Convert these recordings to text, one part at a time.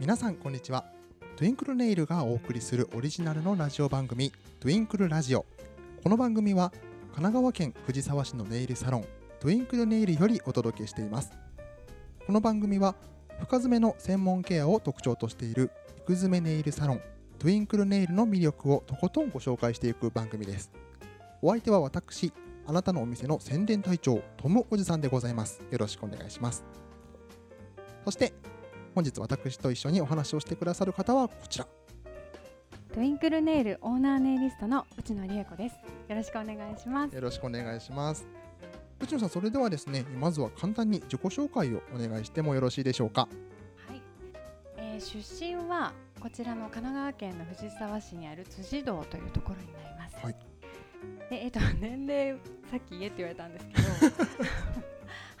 皆さんこんにちは。トゥインクルネイルがお送りするオリジナルのラジオ番組トゥインクルラジオ。この番組は神奈川県藤沢市のネイルサロントゥインクルネイルよりお届けしています。この番組は深爪の専門ケアを特徴としている育爪ネイルサロントゥインクルネイルの魅力をとことんご紹介していく番組です。お相手は私あなたのお店の宣伝隊長トムおじさんでございます。よろしくお願いします。そして本日私と一緒にお話をしてくださる方はこちらトゥインクルネイルオーナーネイリストの内野理恵子です。よろしくお願いします。よろしくお願いします内野さんそれではですねまずは簡単に自己紹介をお願いしてもよろしいでしょうかはい、えー出身はこちらの神奈川県の藤沢市にある辻堂というところになります。はいでえっ、と年齢さっき言えって言われたんですけど、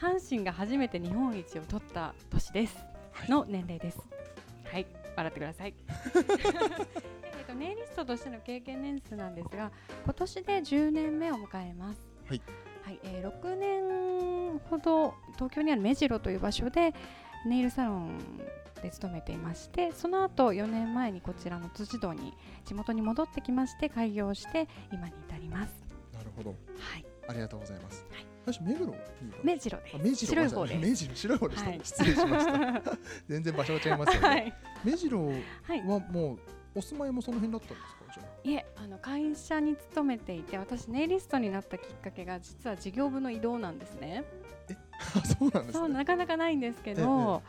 阪神が初めて日本一を取った年です。はいの年齢です。はい、笑ってください。えっとネイリストとしての経験年数なんですが、今年で10年目を迎えます。はい。はい、えー、6年ほど東京にある目白という場所でネイルサロンで勤めていましてその後4年前にこちらの辻堂に地元に戻ってきまして開業して今に至ります。なるほどはい、ありがとうございます、はい最初目黒に目白で目白。白い方です。目白白い方でした、はい。失礼しました。全然場所が違いますよね、はい、目白はもうお住まいもその辺だったんですか？じゃいえあの会社に勤めていて私ネイリストになったきっかけが実は事業部の移動なんですね。あそうなんですそうねなかなかないんですけど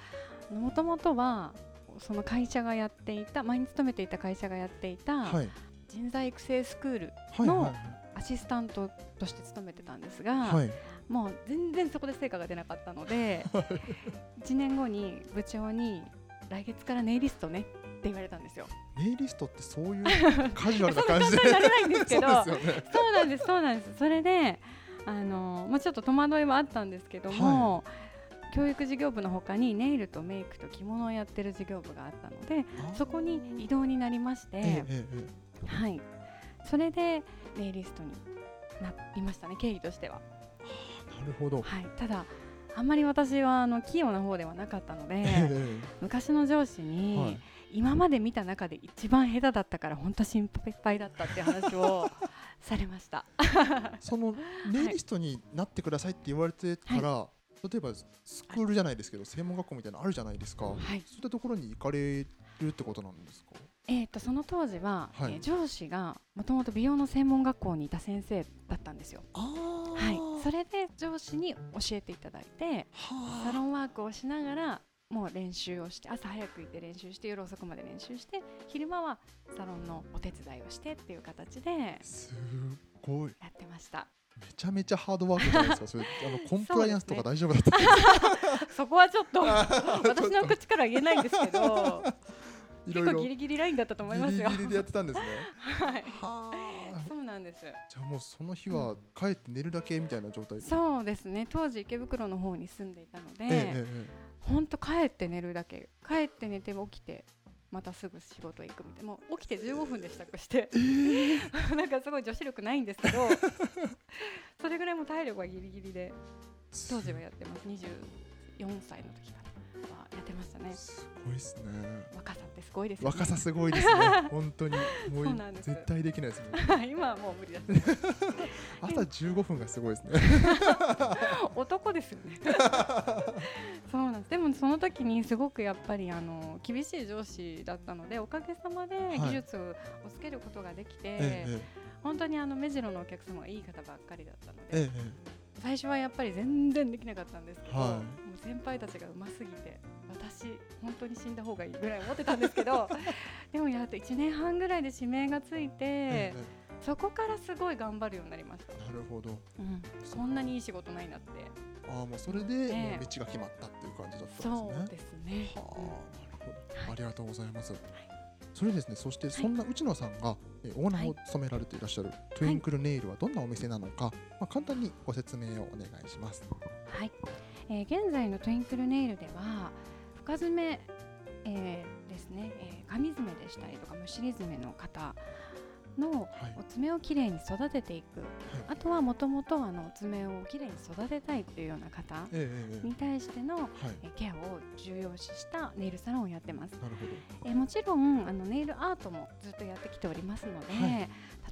もともとはその会社がやっていた前に勤めていた会社がやっていたはい。人材育成スクールはいのはいアシスタントとして勤めてたんですが、はい。もう全然そこで成果が出なかったので1年後に部長に来月からネイリストねって言われたんですよ。ネイリストってそういうカジュアルなそんな感じで簡単になれないんですけど そうね。そうなんですそうなんです。それであの、まあ、ちょっと戸惑いはあったんですけども、教育事業部のほかにネイルとメイクと着物をやってる事業部があったのであそこに異動になりまして、ええええ。はい、それでネイリストになりましたね経緯としては。えなるほど、はい、ただあんまり私はあの器用な方ではなかったので、ええ。昔の上司に、はい。今まで見た中で一番下手だったから本当心配だったって話を されました。そのネイリストになってくださいって言われてから、例えばスクールじゃないですけど専門学校みたいなのあるじゃないですか、はい。そういったところに行かれるってことなんですか？えー、とその当時は、はい。えー上司がもともと美容の専門学校にいた先生だったんですよ。あはい、それで上司に教えていただいてサロンワークをしながらもう練習をして朝早く行って練習して夜遅くまで練習して昼間はサロンのお手伝いをしてっていう形ですごい。やってました。めちゃめちゃハードワークじゃないですか。それあの コンプライアンスとかそ大丈夫だったそこはちょっと 私私の口からは言えないんですけどいろいろ。結構ギリギリラインだったと思いますよ。ギリギリでやってたんですね。はい、はあ。そうなんです。じゃあもうその日は帰って寝るだけみたいな状態。でそうですね。当時池袋の方に住んでいたので、ええ帰って寝るだけ。帰って寝て起きて。またすぐ仕事行くみたいな。もう起きて15分で支度して。なんかすごい女子力ないんですけど。それぐらいもう体力はギリギリで当時はやってます。24歳の時からはやってましたね。すごいですね。若さってすごいですよね。若さすごいですね。本当に。もう絶対できないですもん。今はもう無理です 朝15分がすごいですね。男ですよね。そうなんです。でもその時にすごくやっぱりあの厳しい上司だったのでおかげさまでい。技術をつけることができて、ええ本当にあの目白のお客様がいい方ばっかりだったので、えええ。最初はやっぱり全然できなかったんですけど、はい先輩たちがうますぎて私本当に死んだ方がいいぐらい思ってたんですけど でもやっと1年半ぐらいで指名がついて、ええそこからすごい頑張るようになりました、えなるほど。うん、こんなにいい仕事ないなって。ああもうそれでええ。もう道が決まったっていう感じだったんですそねうですね。はあ、なるほど、はい。ありがとうございます。それですね、そしてそんな内野さんが、えーオーナーを務められていらっしゃる、トゥインクルネイルはどんなお店なのか、まあ、簡単にご説明をお願いします。はい、えー現在のトゥインクルネイルでは深爪、えーですね、えー、紙爪でしたりとかむしり爪の方のはい。お爪をきれいに育てていく。あとはもともとあのお爪をきれいに育てたいっていうような方に対してのえケアを重要視したネイルサロンをやってます。なるほど。えもちろんあのネイルアートもずっとやってきておりますので、はい。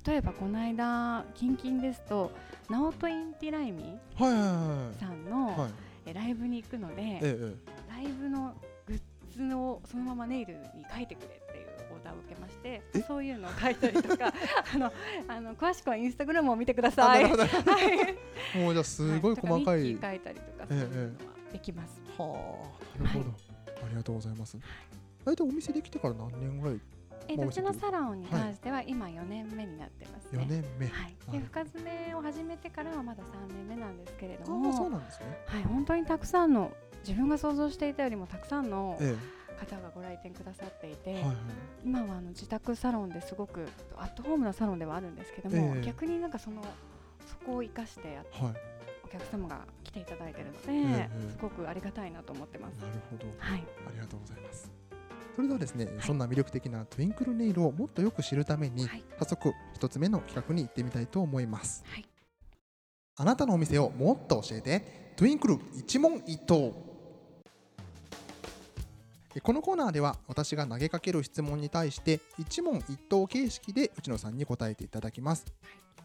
例えばこの間近々ですとナオト・インティライミはいはいはさんの、ライブに行くので、えええライブのグッズをそのままネイルに描いてくれっていうオーダーを受けましてえ？そういうのを描いたりとか あのあの詳しくはインスタグラムを見てくだあさないるほど。はい。もうじゃあすごい細かいはとかミッキー描いたりとかそういうのはできます。はあなるほど。ありがとうございます。大体お店できてから何年ぐらいえまあうちのサロンに関しては今4年目になってますね。4年目。はい、で深爪を始めてからはまだ3年目なんですけれどああそうも、なんですね。はい、本当にたくさんの自分が想像していたよりもたくさんのえ方がご来店くださっていて、えはいはい。今はあの自宅サロンですごくアットホームなサロンではあるんですけども、ええ。逆になんかそのそこを生かしてやはい。お客様が来ていただいているので、ええ。すごくありがたいなと思ってます。なるほど。はい、ありがとうございますそれではですね、そんな魅力的なトゥインクルネイルをもっとよく知るために、はい。早速一つ目の企画に行ってみたいと思います。はい、あなたのお店をもっと教えて。トゥインクル一問一答。えこのコーナーでは私が投げかける質問に対して一問一答形式で内野さんに答えていただきます。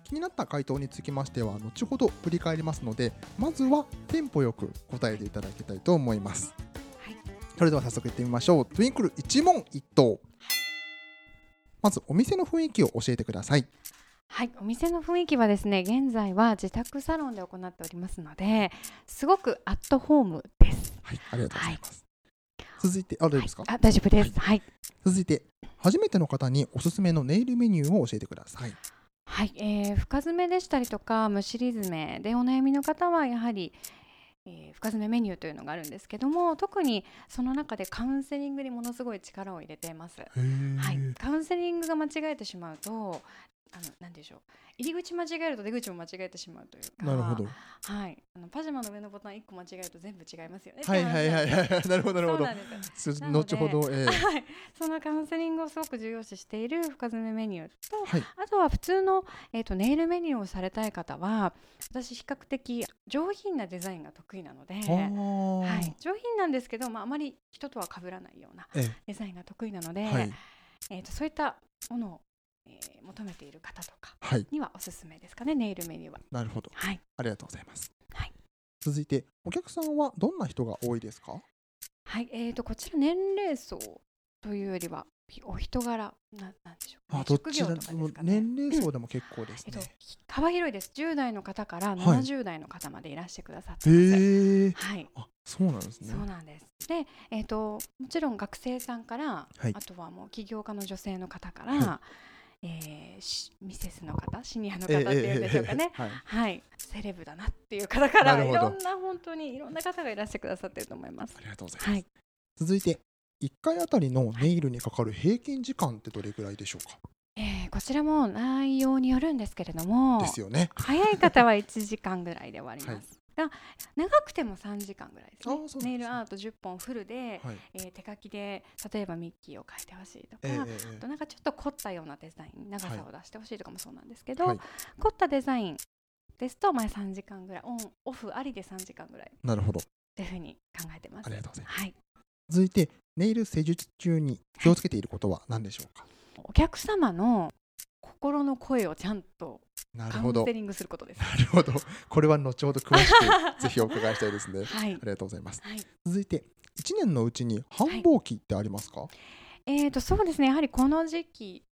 気になった回答につきましては後ほど振り返りますのでまずはテンポよく答えていただきたいと思います。はい、それでは早速いってみましょう。トゥインクル一問一答。まずお店の雰囲気を教えてください。はい、お店の雰囲気はですね現在は自宅サロンで行っておりますのですごくアットホームです。はいありがとうございます、続いてあ大丈夫ですか、あ大丈夫です。はい、続いて初めての方におすすめのネイルメニューを教えてください。はい、えー深爪でしたりとかむしり爪でお悩みの方はやはり、えー深爪メニューというのがあるんですけども特にその中でカウンセリングにものすごい力を入れています。はい、カウンセリングが間違えてしまうとあのなんでしょう。入り口間違えると出口も間違えてしまうというか。なるほど。はい、あのパジャマの上のボタン1個間違えると全部違いますよね。はいはいはいはい。なるほどなるほど。後ほど、えーはい、そのカウンセリングをすごく重要視している深爪メニューと、はい。あとは普通の、えー、とネイルメニューをされたい方は私比較的上品なデザインが得意なので、はい、上品なんですけど、まあ、あまり人とは被らないようなえデザインが得意なので、えはい。えー、とそういったものを、えー求めている方とかはい。にはおすすめですかねネイルメニューは。なるほど。はい、ありがとうございます、はい。続いてお客さんはどんな人が多いですか？はいえー、とこちら年齢層というよりはお人柄ななんでしょう。かね、あどっちで職業とかですかね。年齢層でも結構ですえっとね、、幅広いです。10代の方からはい。70代の方までいらしてくださってます。へえはい、あそうなんですね。そうなんです。で、えっ、ともちろん学生さんから、はい。あとはもう起業家の女性の方から、はえーしミセスの方、シニアの方っていうんでしょうかね。ええええええはい。はい、セレブだなっていう方からいろんな本当にいろんな方がいらしてくださってると思います。あ。りがとうございます、はい、続いて1回あたりのネイルにかかる平均時間ってどれぐらいでしょうか？えーこちらも内容によるんですけれども、ですよね。早い方は1時間ぐらいで終わります。が 長くても3時間ぐらいですね。ね。ネイルアート10本フルで、はい。えー手書きで例えばミッキーを描いてほしいとか、ええええあとなんかちょっと凝ったようなデザイン長さを出してほしいとかもそうなんですけど、はい。凝ったデザインですと、まあ、3時間ぐらいオンオフありで3時間ぐらいなるほど。というふうに考えてます。ありがとうございます。はい、続いてネイル施術中に気をつけていることは何でしょうか、お客様の心の声をちゃんとカなるほど。ウンセリングすることです。なるほど。これは後ほど詳しく ぜひお伺いしたいですね。あはい。りがとうございます。はい。続いて1年のうちに繁忙期ってありますか、えー、とそうですね。やはりこの時期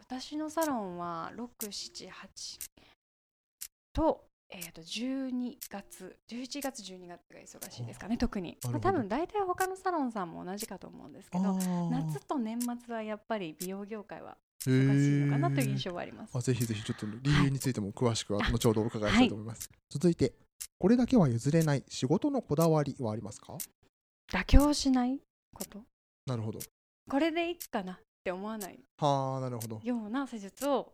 私のサロンは678と,、えー、と12月11月12月が忙しいですかね特に、まあ、多分大体他のサロンさんも同じかと思うんですけどー。夏と年末はやっぱり美容業界はへ忙しいのかなというー印象はあります。あぜひぜひちょっと理由についても詳しくは後ほどお伺いしたいと思います、続いてこれだけは譲れない仕事のこだわりはありますか？妥協しないこと？なるほど。これでいいかなって思わない？はあなるほど。ような施術を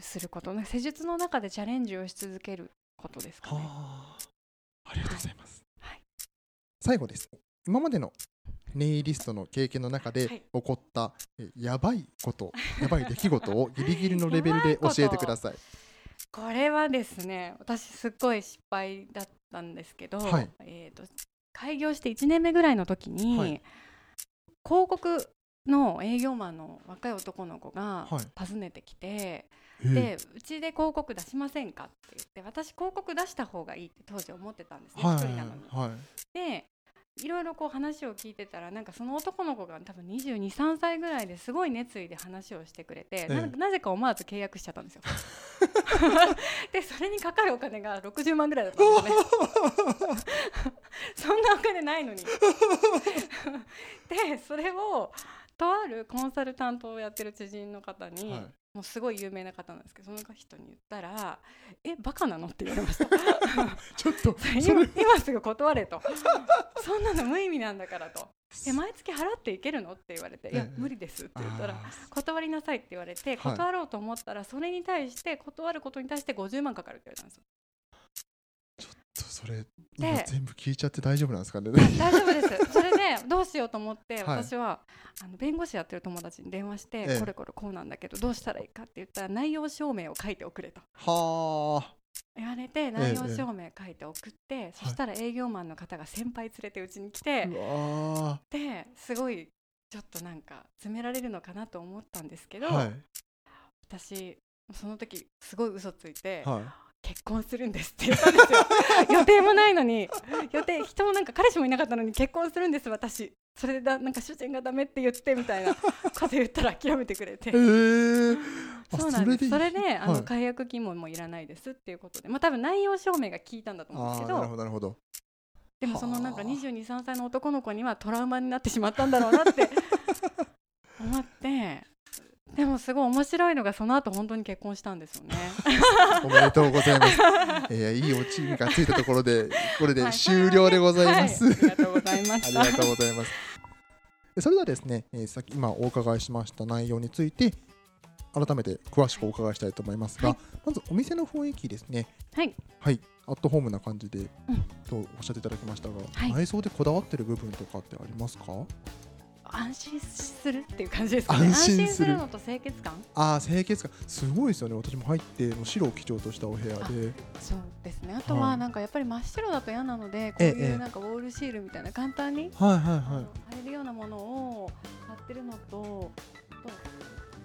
すること？ね施術の中でチャレンジをし続けることですかね。はあ。ありがとうございます、はい。最後です。今までのネイリストの経験の中ではい。起こった、えやばいこと やばい出来事をギリギリのレベルで教えてください。これはですね私すっごい失敗だったんですけど、はい。えー、と開業して1年目ぐらいの時に、はい。広告の営業マンの若い男の子がはい。訪ねてきて、え。でうちで広告出しませんかって言って私広告出した方がいいって当時思ってたんですね、はい。一人なのに。はい。でいろいろこう話を聞いてたらなんかその男の子が多分223歳ぐらいですごい熱意で話をしてくれて、ええななぜか思わず契約しちゃったんですよ。でそれにかかるお金が60万ぐらいだったんですよね。そんなお金ないのに。でそれをとあるコンサルタントをやってる知人の方に、はいもうすごい有名な方なんですけどその人に言ったら「えバカなの?」って言われました。ちょっと 今今すぐ断れと そんなの無意味なんだからと。え毎月払っていけるの？って言われていやええ。無理ですって言ったらあ断りなさいって言われてはい断ろうと思ったらそれに対して断ることに対して50万かかるって言われたんですよーそれ全部聞いちゃって大丈夫なんですかね？大丈夫です。それでどうしようと思ってはい。私はあの弁護士やってる友達に電話してええ。これこれこうなんだけどどうしたらいいかって言ったら内容証明を書いておくれと。はあ。言われて内容証明書いて送ってそしたら営業マンの方が先輩連れてうちに来てうわですごいちょっとなんか詰められるのかなと思ったんですけど、ーはい。私その時すごい嘘ついて、はい結婚するんですって言ったんですよ。予定もないのに。予定人もなんか彼氏もいなかったのに結婚するんです私。それでだなんか主人がダメって言ってみたいなこと言ったら諦めてくれて。えー、あそうなんです。それであの、はい。解約金ももういらないですっていうことでまあ多分内容証明が効いたんだと思うんですけあーなるほどどなるほど。でもそのなんかはあ223歳の男の子にはトラウマになってしまったんだろうなって思ってでもすごい面白いのがその後本当に結婚したんですよね。おめでとうございます。えー、いいオチがついたところで、これではい終了でございます。はいありがとうございまあり。がとうございます。えそれではですね、えー、さっき今お伺いしました内容について改めて詳しくお伺いしたいと思いますが、はいまずお店の雰囲気ですね。はい。はい。アットホームな感じで、うんとおっしゃっていただきましたが、はい内装でこだわってる部分とかってありますか？安心するっていう感じですかね。安安心心するのと清潔感？ああ清潔感すごいですよね。私も入って白を基調としたお部屋で、そうですね。あとははいなんかやっぱり真っ白だと嫌なので、こうええええいうなんかウォールシールみたいな簡単にはいはいはい。貼れるようなものを貼ってるのと、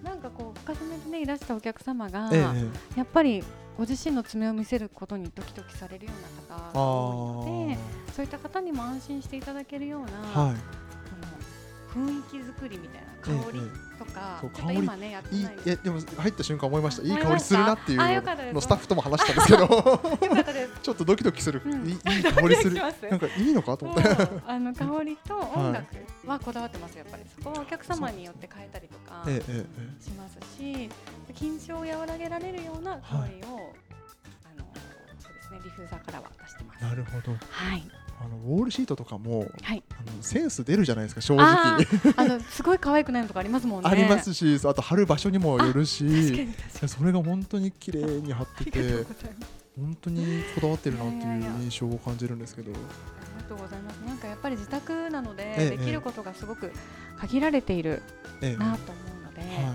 なんかこう深爪でねいらしたお客様が、ええええやっぱりご自身の爪を見せることにドキドキされるような方が多いので、そういった方にも安心していただけるような、はい。雰囲気作りみたいな香りええとか、ちょっと今ねやっていいないいやでも入った瞬間思いました。いい香りするなっていう。のをスタッフとも話したんですけど。ちょっとドキドキする、うん。いいいい香りする。なんかいいのかと思って。あの香りと音楽はこだわってますやっぱり。そこはお客様によって変えたりとかしますし緊張を和らげられるような香りを、あのそうですねディフューザーからは出してます。えなるほど。はいあのウォールシートとかもはい。あのセンス出るじゃないですか正あ直。ーあの すごい可愛くないのとかありますもんね。ありますし、あと貼る場所にもよるし。それが本当に綺麗に貼ってて。本当にこだわってるなっていうや印象を感じるんですけど。ありがとうございます。なんかやっぱり自宅なので、ええできることがすごく限られているええなと思うので、は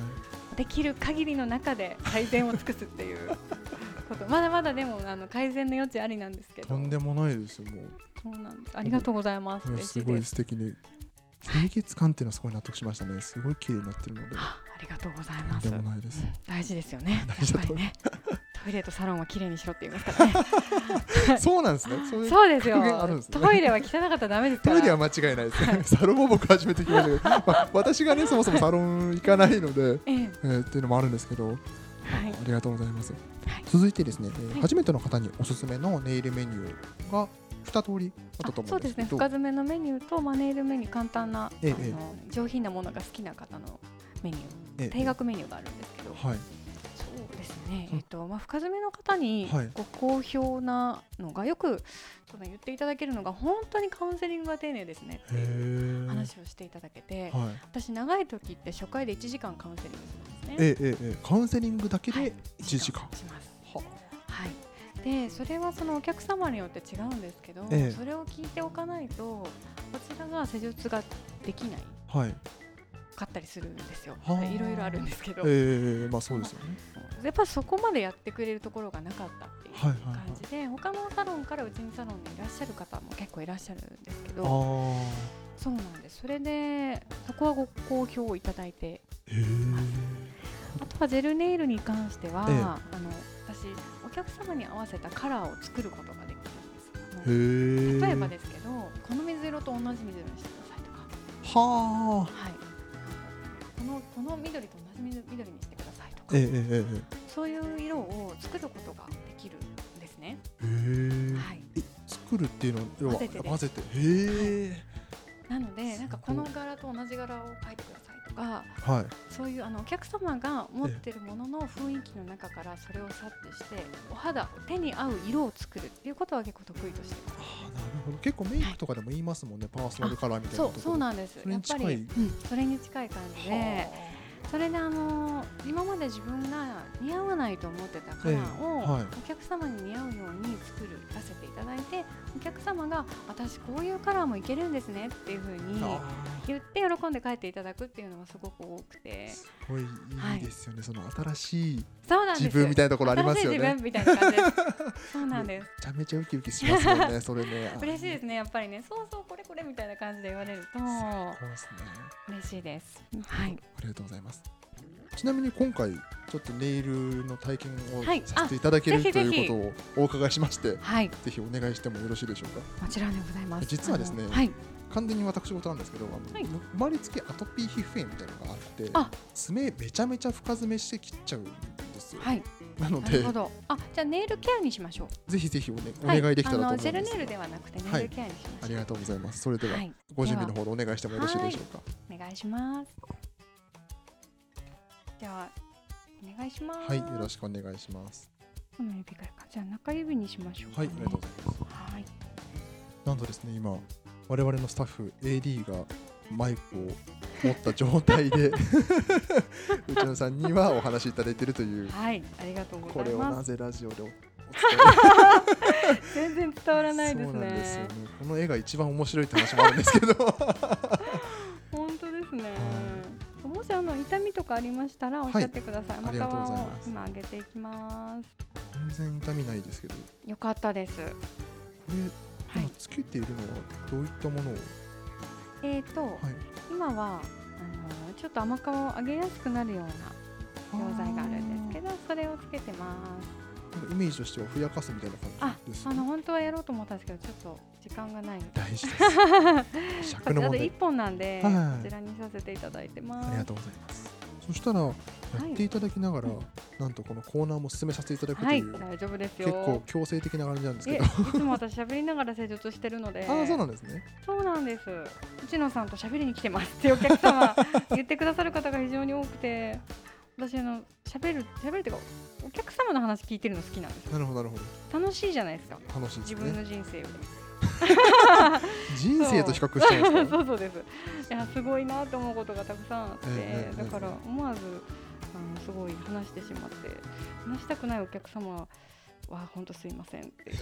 できる限りの中で改善を尽くすっていうこと。まだまだでもあの改善の余地ありなんですけい。ど。とんでもないですよもう。そうなんです。ありがとうございます。すごい。素敵に清潔感っていうのはすごい納得しましたね。すごい綺麗になってるので。あありがとうございとんます。でもないです。うん大事ですよね。やっぱりね。トイレとサロンは綺麗にしろって言いますからね。そうなんですね。そうですよトイレは汚かったらダメですから。トイレは間違いないですね。サロンも僕初めて聞きましたけど、まあ、私がねそもそもサロン行かないので、えええーっていうのもあるんですけど、はい。ありがとうございます。はい。続いてですね、えーはい。初めての方におすすめのネイルメニューが2通りあったとあそうですね思うんですけど、深爪のメニューとマネールメニュー簡単な、ええ上品なものが好きな方のメニュえー定額メニューがあるんですけど、はい、そうですね、うん。えっとまあ、深爪の方にはい。ご好評なのが、よくその言っていただけるのが本当にカウンセリングが丁寧ですねってへいうー。話をしていただけて、はい、私長い時って初回で1時間カウンセリングするんですね。えええええカウンセリングだけはい。で1時間。します。ははい、でそれはそのお客様によって違うんですけど、ええ。それを聞いておかないとこちらが施術ができない。はいかったりするんですよ。はあ。いろいろあるんですけど、ええまあそうですよね。やっぱそこまでやってくれるところがなかったっていうはいはいはい。感じで、他のサロンからうちにサロンにいらっしゃる方も結構いらっしゃるんですけあど。あそうなんです。それでそこはご好評いただいて。あとはジェルネイルに関しては、ええ。あの私お客様に合わせたカラーを作ることができるんです例えばですけどこの水色と同じ水色にしてくださいとか。はあ。はいこのこの緑と同じ緑緑にしてくださいとか。ええええそういう色を作ることができるんですね。ええへえ。はい、作るっていうのは要は混ぜて混ぜて。へえなのでなんかこのす柄と同じ柄を描いてくださいとかはい。そういうあのお客様が持ってるものの雰囲気の中からそれを察知してお肌手に合う色を作るっていうことは結構得意としてます。ああなるほど。結構メイクとかでも言いますもんね、パーソナルカラーみたいなそうそうなんです。やっぱり、うん、それに近い。感じではそれであの今まで自分が似合わないと思ってたカラーを、お客様に似合うように作る出せていただいてお客様が私こういうカラーもいけるんですねっていうふうにあ言って喜んで帰っていただくっていうのがすごく多くて。ーすごいいいですよね、その新しい自分みたいなところありますよね。新しい自分みたいな感じそうなんです。めちゃめちゃウキウキしますもんね それね。嬉しいですねやっぱりね。そうそうこれこれみたいな感じで言われると。そうですね。嬉しいです。はい。ありがとうございます。ちなみに今回ちょっとネイルの体験をはい。させていただける、あぜひぜひ。ということをお伺いしましてはい。ぜひお願いしてもよろしいでしょうか？もちろんでございます。実はですねはい完全に私事なんですけどはい。生まれつきアトピー皮膚炎みたいなのがあってあ。爪めちゃめちゃ深爪して切っちゃうんですよ、はい。なので。なるほど。あじゃあネイルケアにしましょう。ぜひぜひお,、ね、おは願いできたらと思うんあのジェルですネイルではなくてネはいイルケアにしましょう。ありがとうございます。それでは、はい。ご準備のほどお願いしてもよろしいでしょうか。お願いしますではお願いします。はい、よろしくお願いします。この指からか。じゃあ中指にしましょうか、ね、はい。ありがとうございます。はい。なんとですね今我々のスタッフ AD がマイクを持った状態で 内野さんにはお話しいただいているというはいありがとうごこれをざいます。なぜラジオでおお伝全然伝わらえないですそうなんですよね。ねこの絵が一番面白いって話もあるんですけど。本当ですね。もしあの痛みとかありましたらおっしゃってください、ありがとうございをます今上げていきます。全然痛みないですけど。こよかったです。れ、はい今つけているのはどういったものを？えーと、はい。今はあのちょっと甘皮を上げやすくなるような溶剤があるんですけどそれをつけてます。イメージとしてはふやかすみたいなあ感じですあの本当はやろうと思ったんですけどちょっと時間がないので。大事です。尺の問題。1本なんで、はい。こちらにさせていただいてます。ありがとうございますそしたらやっていただきながら、うん。なんとこのコーナーも進めさせていただくとはい。いう、大丈夫ですよ。結構強制的な感じなんですえけど。いつも私喋りながら施術してるので。ああそうなんですね。そうなんです。内野さんと喋りに来てますってお客様 言ってくださる方が非常に多くて。私あの喋る喋るっていうかお客様の話聞いてるの好きなんですよ。なるほどなるほど。楽しいじゃないですか。楽しいです自分ねの人生より 人生と比較しちゃうんですか そうそうです。いやすごいなと思うことがたくさんあって、ええええだから思わずあのすごい話してしまって話したくないお客様は本当すいませんって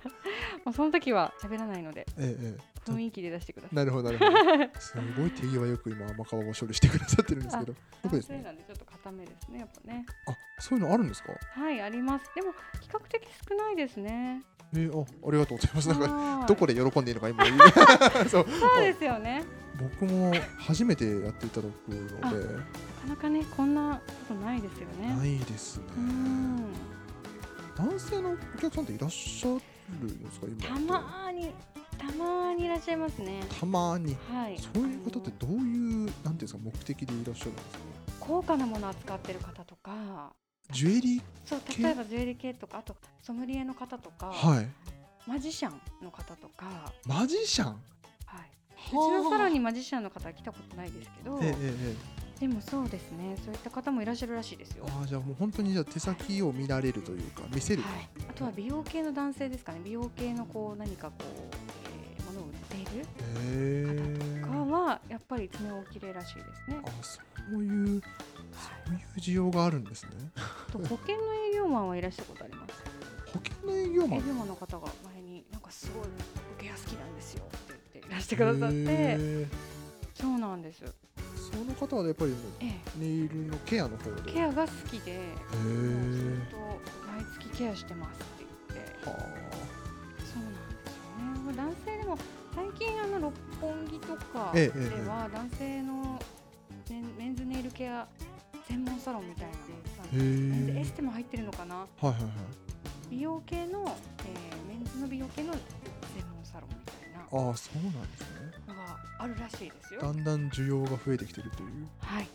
その時は喋らないので。ええええ雰囲気で出してください。なるほどなるほど。すごい手際よく今甘皮を処理してくださってるんですけど。僕ですねなんでちょっと固めですねやっぱね。あそういうのあるんですか？はいあります。でも比較的少ないですね。えー、あありがとうございます。なんかはい。どこで喜んでいいのか今。そう。そうですよね。僕も初めてやっていただくので。なかなかねこんなことないですよね。ないですね。うん。男性のお客さんっていらっしゃるんですか今たまーにたまーにいらっしゃいますね。たまに？はい。そういう方ってどういうなんていうんですか目的でいらっしゃるんですか？高価なものを扱ってる方とか。ジュエリーそう系例えばジュエリー系とかあとソムリエの方とか、はい。マジシャンの方とか、マジシャン？はい、はうちのサロンにマジシャンの方は来たことないですけど、ええええでもそうですね。そういった方もいらっしゃるらしいですよ。ああじゃあもう本当にじゃあ手先を見られるというか見せると、はい、あとは美容系の男性ですかね美容系のこう何かこう、るへえ方はやっぱり爪お綺麗らしいですね。あそういうそういう需要があるんですねあと保険の営業マンはいらっしゃることあります。保険の営業マン？営業マンの方が前になんかすごい受けや好きなんですよって言っていらしてくださって。へそうなんです。その方はやっぱりえネイルのケアの方で？え、ケアが好きで、へもうえずっと毎月ケアしてますって言って。はそうなんですよね。まあ男性でも最近あの六本木とかえでは男性のメンメンズネイルケア専門サロンみたいなメンズエえステも入ってるのかな？はいはいはい美容系の、えーメンズの美容系の専門サロンみたいなああそうなんですねのがあるらしいですよ。だんだん需要が増えてきてるというはい。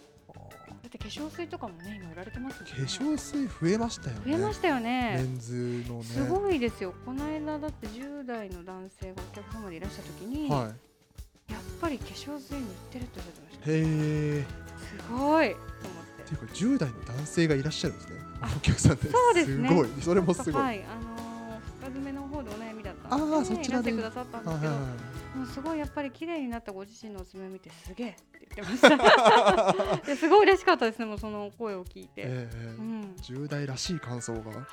って化粧水とかもね今売られてますね。ー化粧水増えましたよね。増えましたよメね。ンズのね。すごいですよ。この間だって10代の男性がお客様でいらっしゃった時に、はやっぱり化粧水塗ってるっておっしゃってました。いへえ。すごいって。いうか10代の男性がいらっしゃるんですね。あお客さんでそうですね。ごい。それもすごい、はい、あのー、深爪の方でお悩みだったあんでーそちらで。くださったんですけど、はいはいはい。もうすごいやっぱり綺麗になったご自身のお爪を見てすげえ言ってました。ですごい嬉しかったですね、もうその声を聞いて。ええうん、10代らしい感想が。ははい、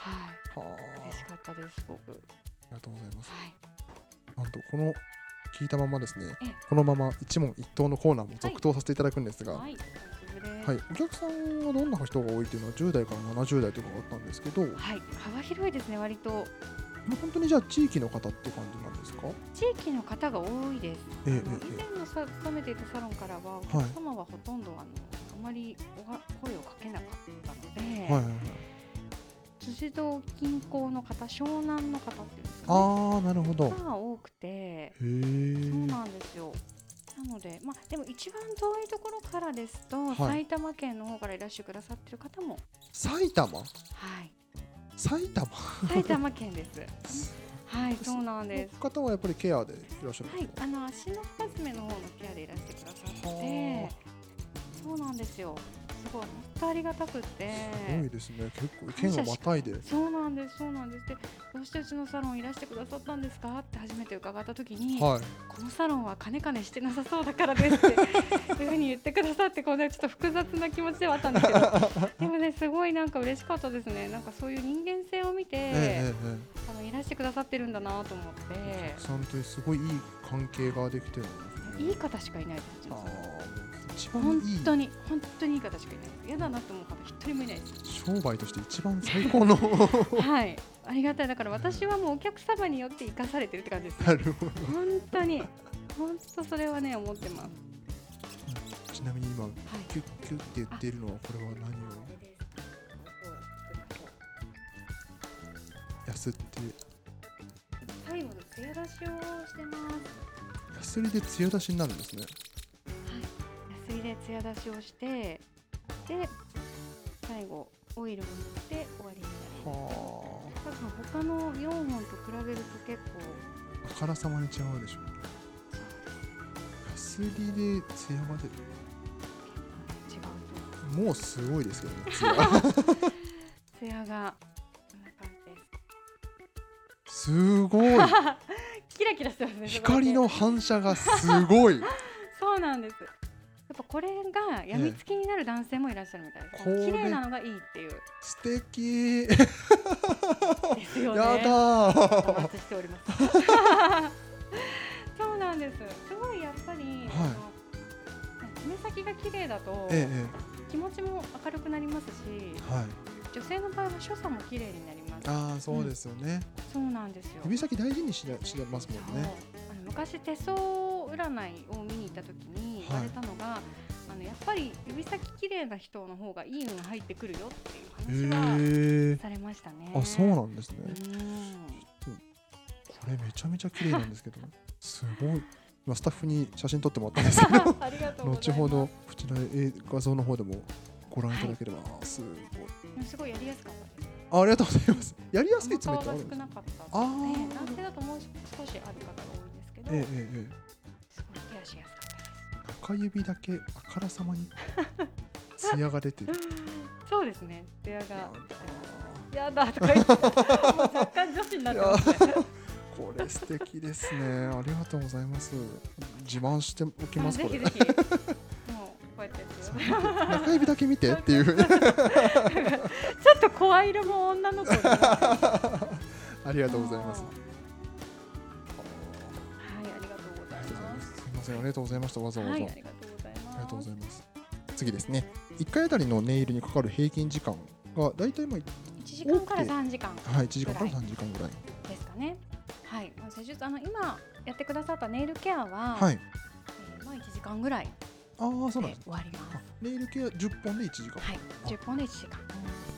あ。嬉しかったです、すごく。ありがとうございます。はい、なんとこの聞いたままですね。ええ。このまま一問一答のコーナーも続投させていただくんですが、はい。はい、お客さんはどんな人が多いというのは10代から70代とかがあったんですけど、まはい、幅広いですね、割と。あ本当にじゃあ地域の方って感じなんですか？地域の方が多いです。ええ以前のさ勤めていたサロンからは、お客様はほとんどあのあまりおは声をかけなかったので、はいはいはい。辻堂近郊の方、湘南の方っていうんですかね。ああなるほど。が多くて、へそうえなんですよ。なので、まあ、でも一番遠いところからですと、はい。埼玉県の方からいらしてくださってる方も、埼玉？はい、埼玉埼玉県です。はい、そうなんです。方はやっぱりケアでいらっしゃるんはいです、か、あの足の深爪の方のケアでいらしてくださっては、そうなんですよ。すごい。本当ありがたくって。すごいですね。結構県をまたいで。そうなんです、そうなんです。で、どうしてうちのサロンいらしてくださったんですか？って初めて伺った時に、はいこのサロンは金金してなさそうだからですって いうふうに言ってくださってこうねちょっと複雑な気持ちではあったんですけど。でもねすごいなんか嬉しかったですね。なんかそういう人間性を見て、ええええあのいらしてくださってるんだなと思っええお客さんとすごいいい関係ができてるんですね。ていい方しかいないですうちあのサロンー一番本当に本当にいい方しかいない。嫌だなと思う方一人もいないです。商売として一番最高の。はい。ありがたい。だから私はもうお客様によって生かされてるって感じです。なるほど。本当に。本当それはね思ってます。ちなみに今はい。キュッキュッって言っているのはこれは何を？やすって。最後の艶出しをしてます。やすりで艶出しになるんですねヤスリで艶出しをしてで最後オイルを塗って終わりになりますは多分他の4本と比べると結構。ああからさまに違うでしょやすりで艶が出る。違うともうすごいですけどね 艶艶が。こんな感じです。すごい。キラキラしてますね光の反射がすごい。け そうなんですぱこれがやみつきになる男性もいらっしゃるみたいです、綺麗なのがいいっていう。素敵。ですよね。やだおーしております。そうなんです。すごいやっぱり、あの爪先が綺麗だと、ええ気持ちも明るくなりますしええはい。女性の場合は所作も綺麗になります。ああそうですよね、そうなんですよ。指先大事にしなしてますもんね。あの昔手相占いを見に行った時に言われたのが、あのやっぱり指先綺麗な人の方がいい運入ってくるよっていう話はされましたね。あそうなんですね、うん。これめちゃめちゃ綺麗なんですけどすごい。今スタッフに写真撮ってもらったんですけど。後ほどこちらえ画像の方でもご覧いただければ、あすごい。うんすごいやりやすかったです。あありがとうございます。やりやすいお爪ってあるんですか腹が少なかったあので、ー。男性だともう少しある方が多いんですけど、ええええしやすかったです。え中指だけあからさまに 艶が出てるそうですね。艶がややだとか言って、もう若干女子になってますね。これ素敵ですねありがとうございます自慢しておきますこれ。もうこうやって。中指だけ見てっていう ちょっと声色も女の子 ありがとうございますせん。ありがとうございました。わざわざ、はい、ありがとうございます。次ですね。1回あたりのネイルにかかる平均時間がだいたい今1時間から3時間はい1時間から3時間ぐらい。ですかね。はい、まあ施術あの今やってくださったネイルケアは、はい。えーまあ1時間ぐらいああそうなんで終わります。あ。ネイルケア10本で1時間。はい、10本で1時間で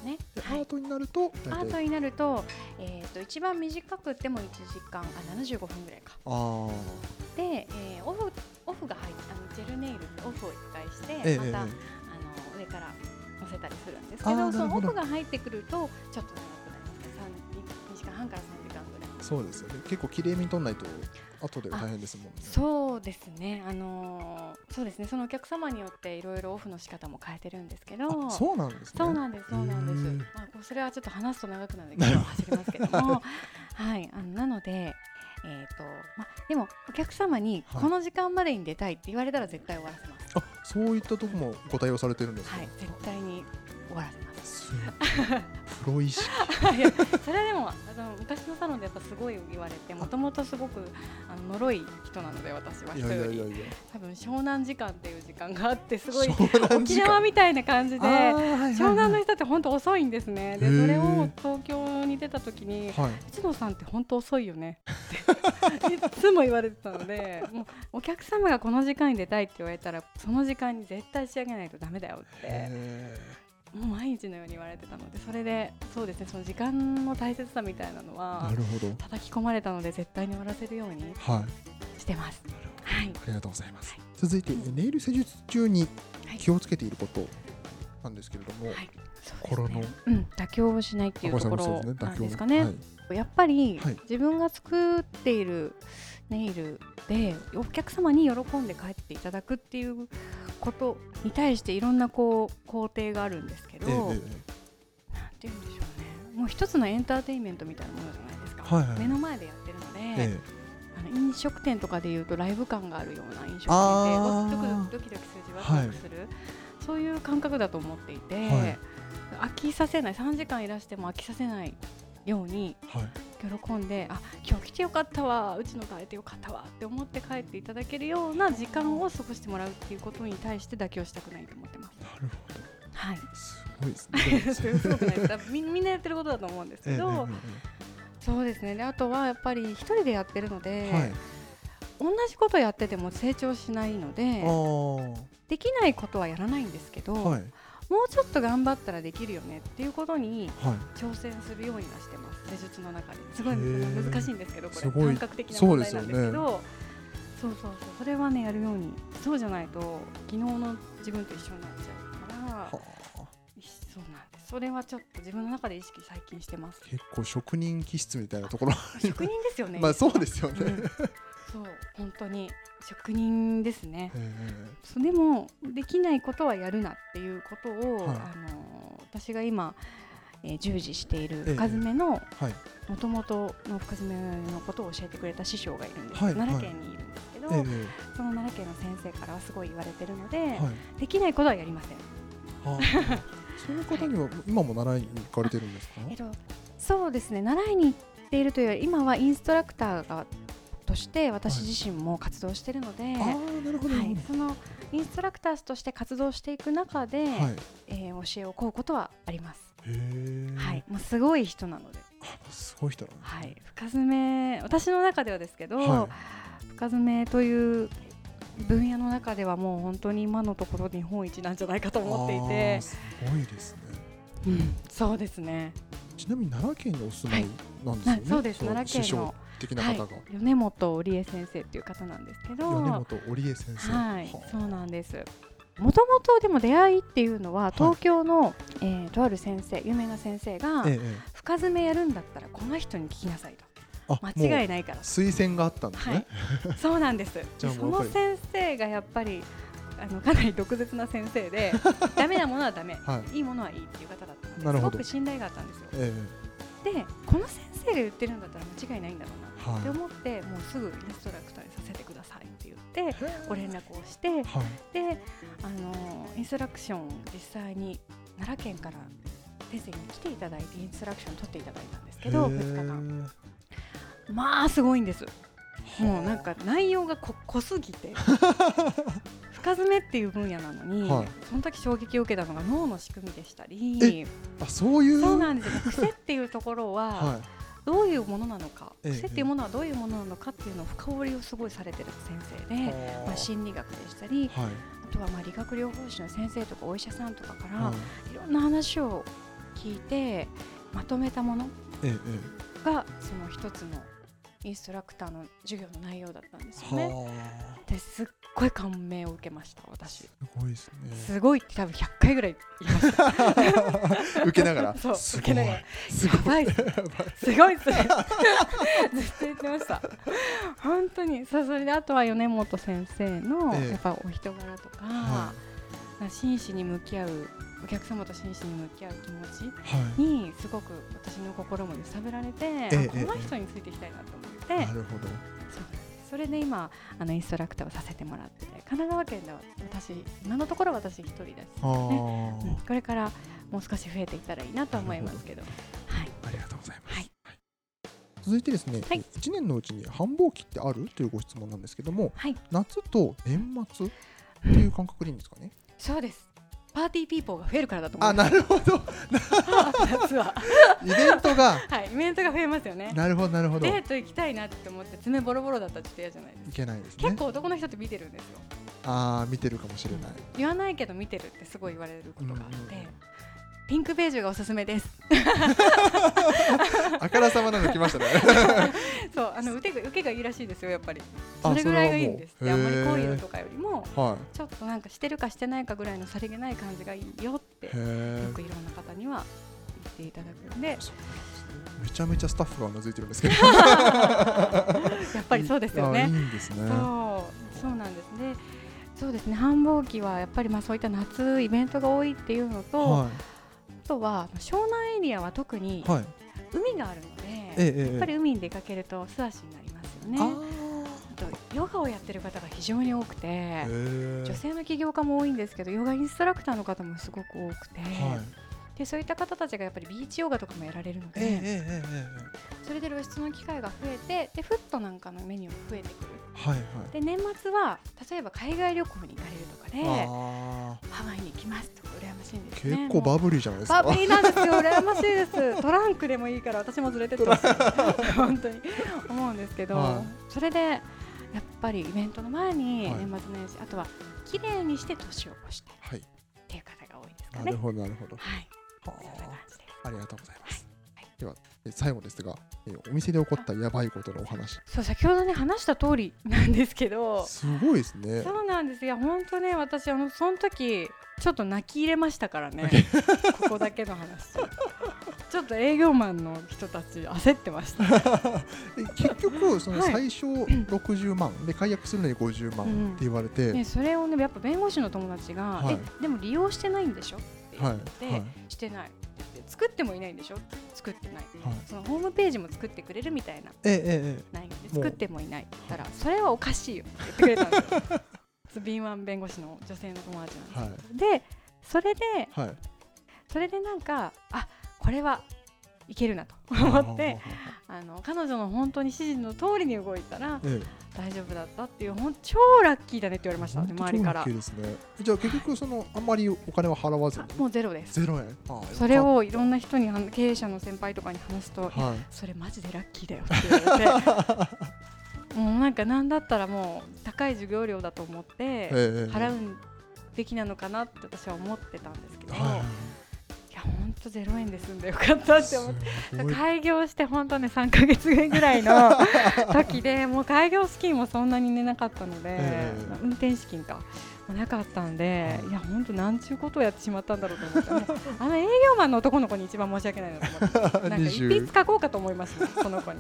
すね。アートになるとア大体。ートになると、えー、と一番短くても1時間あ75分ぐらいか。あーで、えーオフオフが入ってあのジェルネイルオフを1回して、ええまた、えあの上から乗せたりするんですけどそのオフが入ってくるとちょっと長くなります。ね 2, 時間半から3時間ぐらい。えそうですよね。結構きれいに取んないと後で大変ですもんね。そうですね、あのーそうですね。そのお客様によっていろいろオフの仕方も変えてるんですけど。あそうなんですね。そうなんです、そうなんです。まあ、それはちょっと話すと長くなるので、今日は走りますけども。はい、あのなので。えーとまあ、でもお客様にはいこの時間までに出たいって言われたら絶対終わらせます。あそういったとこもご対応されてるんですか、はい、絶対に終わらせます。すプロ意識。いやそれはでもあの昔のサロンでやっぱすごい言われてもともとすごくあの呪い人なので私はい人より。やいやいやいや。多分湘南時間っていう時間があってすごい沖縄みたいな感じで湘南の人って本当遅いんですね。でそれを東京に出た時にはい一野さんって本当遅いよねって いつも言われてたのでもうお客様がこの時間に出たいって言われたらその時間に絶対仕上げないとダメだよって。へもう毎日のように言われてたのでそれでそうですねその時間の大切さみたいなのーはなるほど。叩き込まれたので絶対に終わらせるようにはい。してます。はい、ありがとうございます、はい。続いてネイル施術中にはい。気をつけていることなんですけれども、はい。心の。ね。うん、妥協をしないっていうところなんね。ですかね。はい。やっぱり、はい。自分が作っているネイルでお客様に喜んで帰っていただくっていうことに対していろんなこう工程があるんですけど、ええなんえて言うんでしょうね。もう一つのエンターテインメントみたいなものじゃないですか、はいはい。目の前でやってるので、ええ。あの飲食店とかでいうとライブ感があるような飲食店でドキドキするじわくわくする、そういう感覚だと思っていて、はい。飽きさせない3時間いらしても飽きさせないようにはい。喜んであ今日来てよかったわうちの会えてよかったわって思って帰っていただけるような時間を過ごしてもらうっていうことに対して妥協したくないと思ってます。なるほど。はい。すごいですね。すごくないですかみみんなやってることだと思うんですええけど、えそうですね。であとはやっぱり一人でやってるので、えええはい。同じことやってても成長しないのであできないことはやらないんですけど、あはいもうちょっと頑張ったらできるよねっていうことにはい。挑戦するようにはしてます。施術の中ですごい難しいんですけどこれ感覚的な問題なんですけそうどそうそうそう。それはねやるようにそうじゃないと昨日の自分と一緒になっちゃうからそうなんです。それはちょっと自分の中で意識最近してます。結構職人気質みたいなところ。職人ですよね。まあそうですよね、うんそう本当に。職人ですね。でもできないことはやるなっていうことを、はい。あの私が今、えー従事しているええ。深爪のもともとの深爪のことを教えてくれた師匠がいるんです、はい。奈良県にいるんですけど、ええ。その奈良県の先生からはすごい言われてるので、はい。できないことはやりません。はあ そういう方には今も習いに行かれてるんですか？えっと、そうですね。習いに行っているというより今はインストラクターがとして私自身も活動しているので、はい。そのインストラクターとして活動していく中で、はい。えー教えを請うことはあります。はい、もうすごい人なので、あすごい人なんですねはい、深爪私の中ではですけど、は深爪という分野の中ではもう本当に今のところ日本一なんじゃないかと思っていあてー、すごいですね。うん、そうですね。ちなみに奈良県にお住まいなんですよね、はい。そうです。の奈良県の的なはい。方が、、米本織江先生っていう方なんですけど、米本織江先生。はい。は、あ。そうなんです。もともとでも出会いっていうのは東京の、えーとある先生有名な先生が、ええええ。深爪やるんだったらこの人に聞きなさいと。あ間違いないから。推薦があったんですね、そうなんです。その先生がやっぱりあのかなり毒舌な先生で ダメなものはダメ、はい。いいものはいいっていう方だったのです。ごく信頼があったんですよ。えでこの先生が言ってるんだったら間違いないんだろうなはい。って思って、もうすぐインストラクターにさせてくださいって言ってご連絡をしてはい。であのインストラクションを実際に奈良県から先生に来ていただいてインストラクションを取っていただいたんですけどへえ2日間。まあすごいんです。もうなんか内容がこ濃すぎて 深爪っていう分野なのに、はい。その時衝撃を受けたのが脳の仕組みでしたり。あそういう？そうなんですよ。癖っていうところは はどういうものなのか、ええ癖っていうものはどういうものなのかっていうのを深掘りをすごいされてる先生いで、まあ、心理学でしたりはい。あとはまあ理学療法士の先生とかお医者さんとかから、はい。いろんな話を聞いてまとめたものがその一つのインストラクターの授業の内容だったんですえよね。はですっごい感銘を受けましたあ私。すごいですねすごいって多分100回ぐらい言いました。受けながらそうすごい受けながらすやばいっすすごいっすね。ずっと言ってました。本当にそうそれであとは米本先生のええやっぱお人柄とか、は真摯に向き合うお客様と真摯に向き合う気持ちはい。にすごく私の心も揺さぶられて、この人についていきたいなと思って、なるほど。それで今あのインストラクターをさせてもらってて神奈川県では私今のところ私一人です、あー。うん。これからもう少し増えていったらいいなと思いますけど。はい。ありがとうございます。はい。続いてですね、はい。1年のうちに繁忙期ってある？というご質問なんですけども、はい。夏と年末っていう感覚でいいんですかね？そうですパーティーピーポーが増えるからだと思あ、いますなるほど。夏はイベントが、はいイベントが増えますよねなるほど、なるほど。いデート行きたいなって思って爪ボロボロだったっと嫌じゃないですかけないですね結。構男の人って見てるんですよああ、見てるかもしれない。言わないけど見てるってすごい言われることがあって、うんうんうんピンクベージュがおすすめです。あからさまなの来ましたね。そうあの受けが受けがいいらしいですよやっぱり。あそれぐらいがいいんです。あんまり濃い色とかよりもはちょっとなんかしてるかしてないかぐらいのさりげない感じがいいよってよ。くいろんな方には言っていただくんで。めちゃめちゃスタッフがうなずいてるんですけど。やっぱりそうですよあいいねんですね。そうそうなんです。ねそうですね。繁忙期はやっぱりまあそういった夏イベントが多いっていうのと、はあとは湘南エリアは特に。海があるので。やっぱり海に出かけると素足になりますよね。あとヨガをやってる方が非常に多くて。女性の起業家も多いんですけどヨガインストラクターの方もすごく多くて、はい。でそういった方たちがやっぱりビーチヨガとかもやられるので、えええええええそれで露出の機会が増えてでフットなんかのメニューも増えてくるえ。はいはい。で年末は例えば海外旅行に行かれるとかであハワイに行きますとか羨ましいんですーね結構バブリーじゃないですか。バブリーなんですよ羨ましいですトランクでもいいから私も連れてってほしい本当に思うんですけど、はそれでやっぱりイベントの前にはい年末年始、あとは綺麗にして年を越してっはい。ていう方が多いですかねなるほどなるほど。はいはそんな感あじです。ありがとうございます。はい。ではえ最後ですが、えお店で起こったやばいことのお話。そう先ほどね話した通りなんですけどすごいですね。そうなんです。いや本当ね私あのその時ちょっと泣き入れましたからね。ここだけの話。ちょっと営業マンの人たち焦ってました。え結局そのはい。最初60万。で解約するのに50万うんって言われて、ね、それをねやっぱ弁護士の友達が「はい。えでも利用してないんでしょ?」って言はい。って、はいしてない」作ってもいないんでしょ?」作ってない、はい。そのホームページも作ってくれるみたいな。ええええ内容で作ってもいないって言ったら「それはおかしいよ」って言ってくれたんですよ。敏腕弁護士の女性の友達なんですはい。でそれではい。それでなんかあこれはいけるなと思って あの彼女の本当に指示の通りに動いたらええ。大丈夫だったっていうほん超ラッキーだねって言われましたね周りから。ね。じゃあ結局そのあんまりお金は払わずに？もうゼロです。ゼロ円？それをいろんなな人に経営者の先輩とかに話すと、はい。それマジでラッキーだよって言われて。もうなんかなんだったらもう高い授業料だと思ってええ。払うべきなのかなって私は思ってたんですけど、はいいや本当ゼロ円で済んでよかったって思って。開業して本当ね3ヶ月ぐらいの 時でもう開業資金もそんなにねなかったので、ええ。運転資金か。もなかったんで、いや本当なんちゅうことをやってしまったんだろうと思って あの営業マンの男の子に一番申し訳ないなと思ってなんか一20筆書こうかと思いましたその子に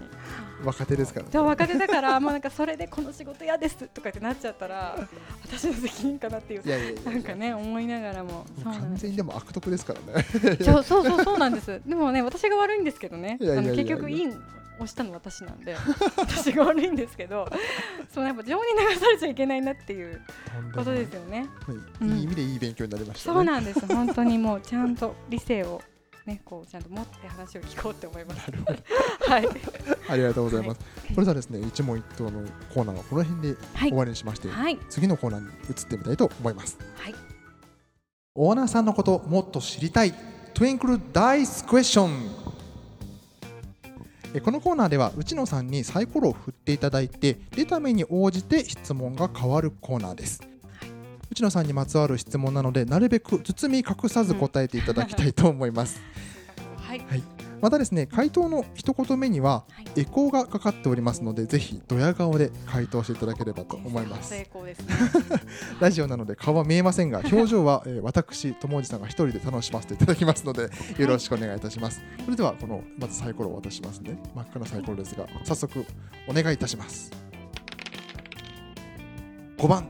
若手ですからね。そう若手だからもうなんかそれでこの仕事嫌ですとかってなっちゃったら私の責任かなっていうなんかね思いながらも完全にでも悪徳ですからね。そうそうそうそうなんです。でもね私が悪いんですけどね。あの結局イン押したの私なんで 私が悪いんですけど、そうやっぱ情に流されちゃいけないなっていうことですよね。はいうん。いい意味でいい勉強になりましたね。そうなんです。本当にもうちゃんと理性をねこうちゃんと持って話を聞こうって思います。はい。ありがとうございます、い。それではですね一問一答のコーナーはこの辺ではい。終わりにしまして、はい。次のコーナーに移ってみたいと思います。はい。オーナーさんのこともっと知りたい Twinkle Dice Question えこのコーナーでは内野さんにサイコロを振っていただいて出た目に応じて質問が変わるコーナーです。内野さんにまつわる質問なのでなるべく包み隠さず答えていただきたいと思います、はいまたですね回答の一言目にははい。エコーがかかっておりますのでぜひドヤ顔で回答していただければと思います。ね。ラジオなので顔は見えませんが表情は、えー私友治さんが一人で楽しませていただきますのでよろしくお願いいたします、それではこのまずサイコロを渡しますね。真っ赤なサイコロですが早速お願いいたします。5番。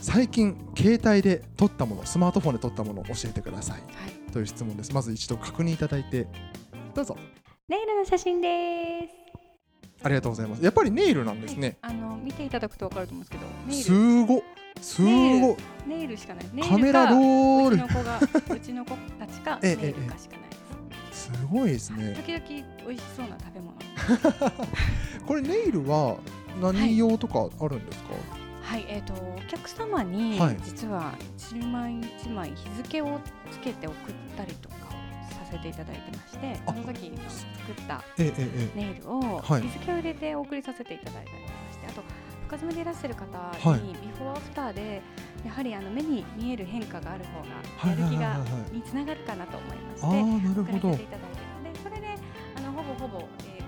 最近携帯で撮ったものスマートフォンで撮ったものを教えてください。はい。という質問です。まず一度確認いただいてどうぞ。ネイルの写真です。ありがとうございます。やっぱりネイルなんですね、あの見ていただくとわかると思うんですけど、すル。ごすごネネイルしかない。カメラロール。うちの子がうちの子たちか ええネイルかしかないです。すごいですね。時々美味しそうな食べ物。これネイルは何用とかあるんですか、はい、えっ、とお客様にはい。実は一枚一枚日付をつけて送ったりとかせていただいてまして、あその時に作ったネイルをはい。日付を入れてお送りさせていただいたりまして、あと深爪でいらっしゃる方はい。にビフォーアフターでやはりあの目に見える変化がある方はいがやる気がはい。はいはいにつながるかなと思いまして、送らせていただいてでそれであのほぼほぼ、えー、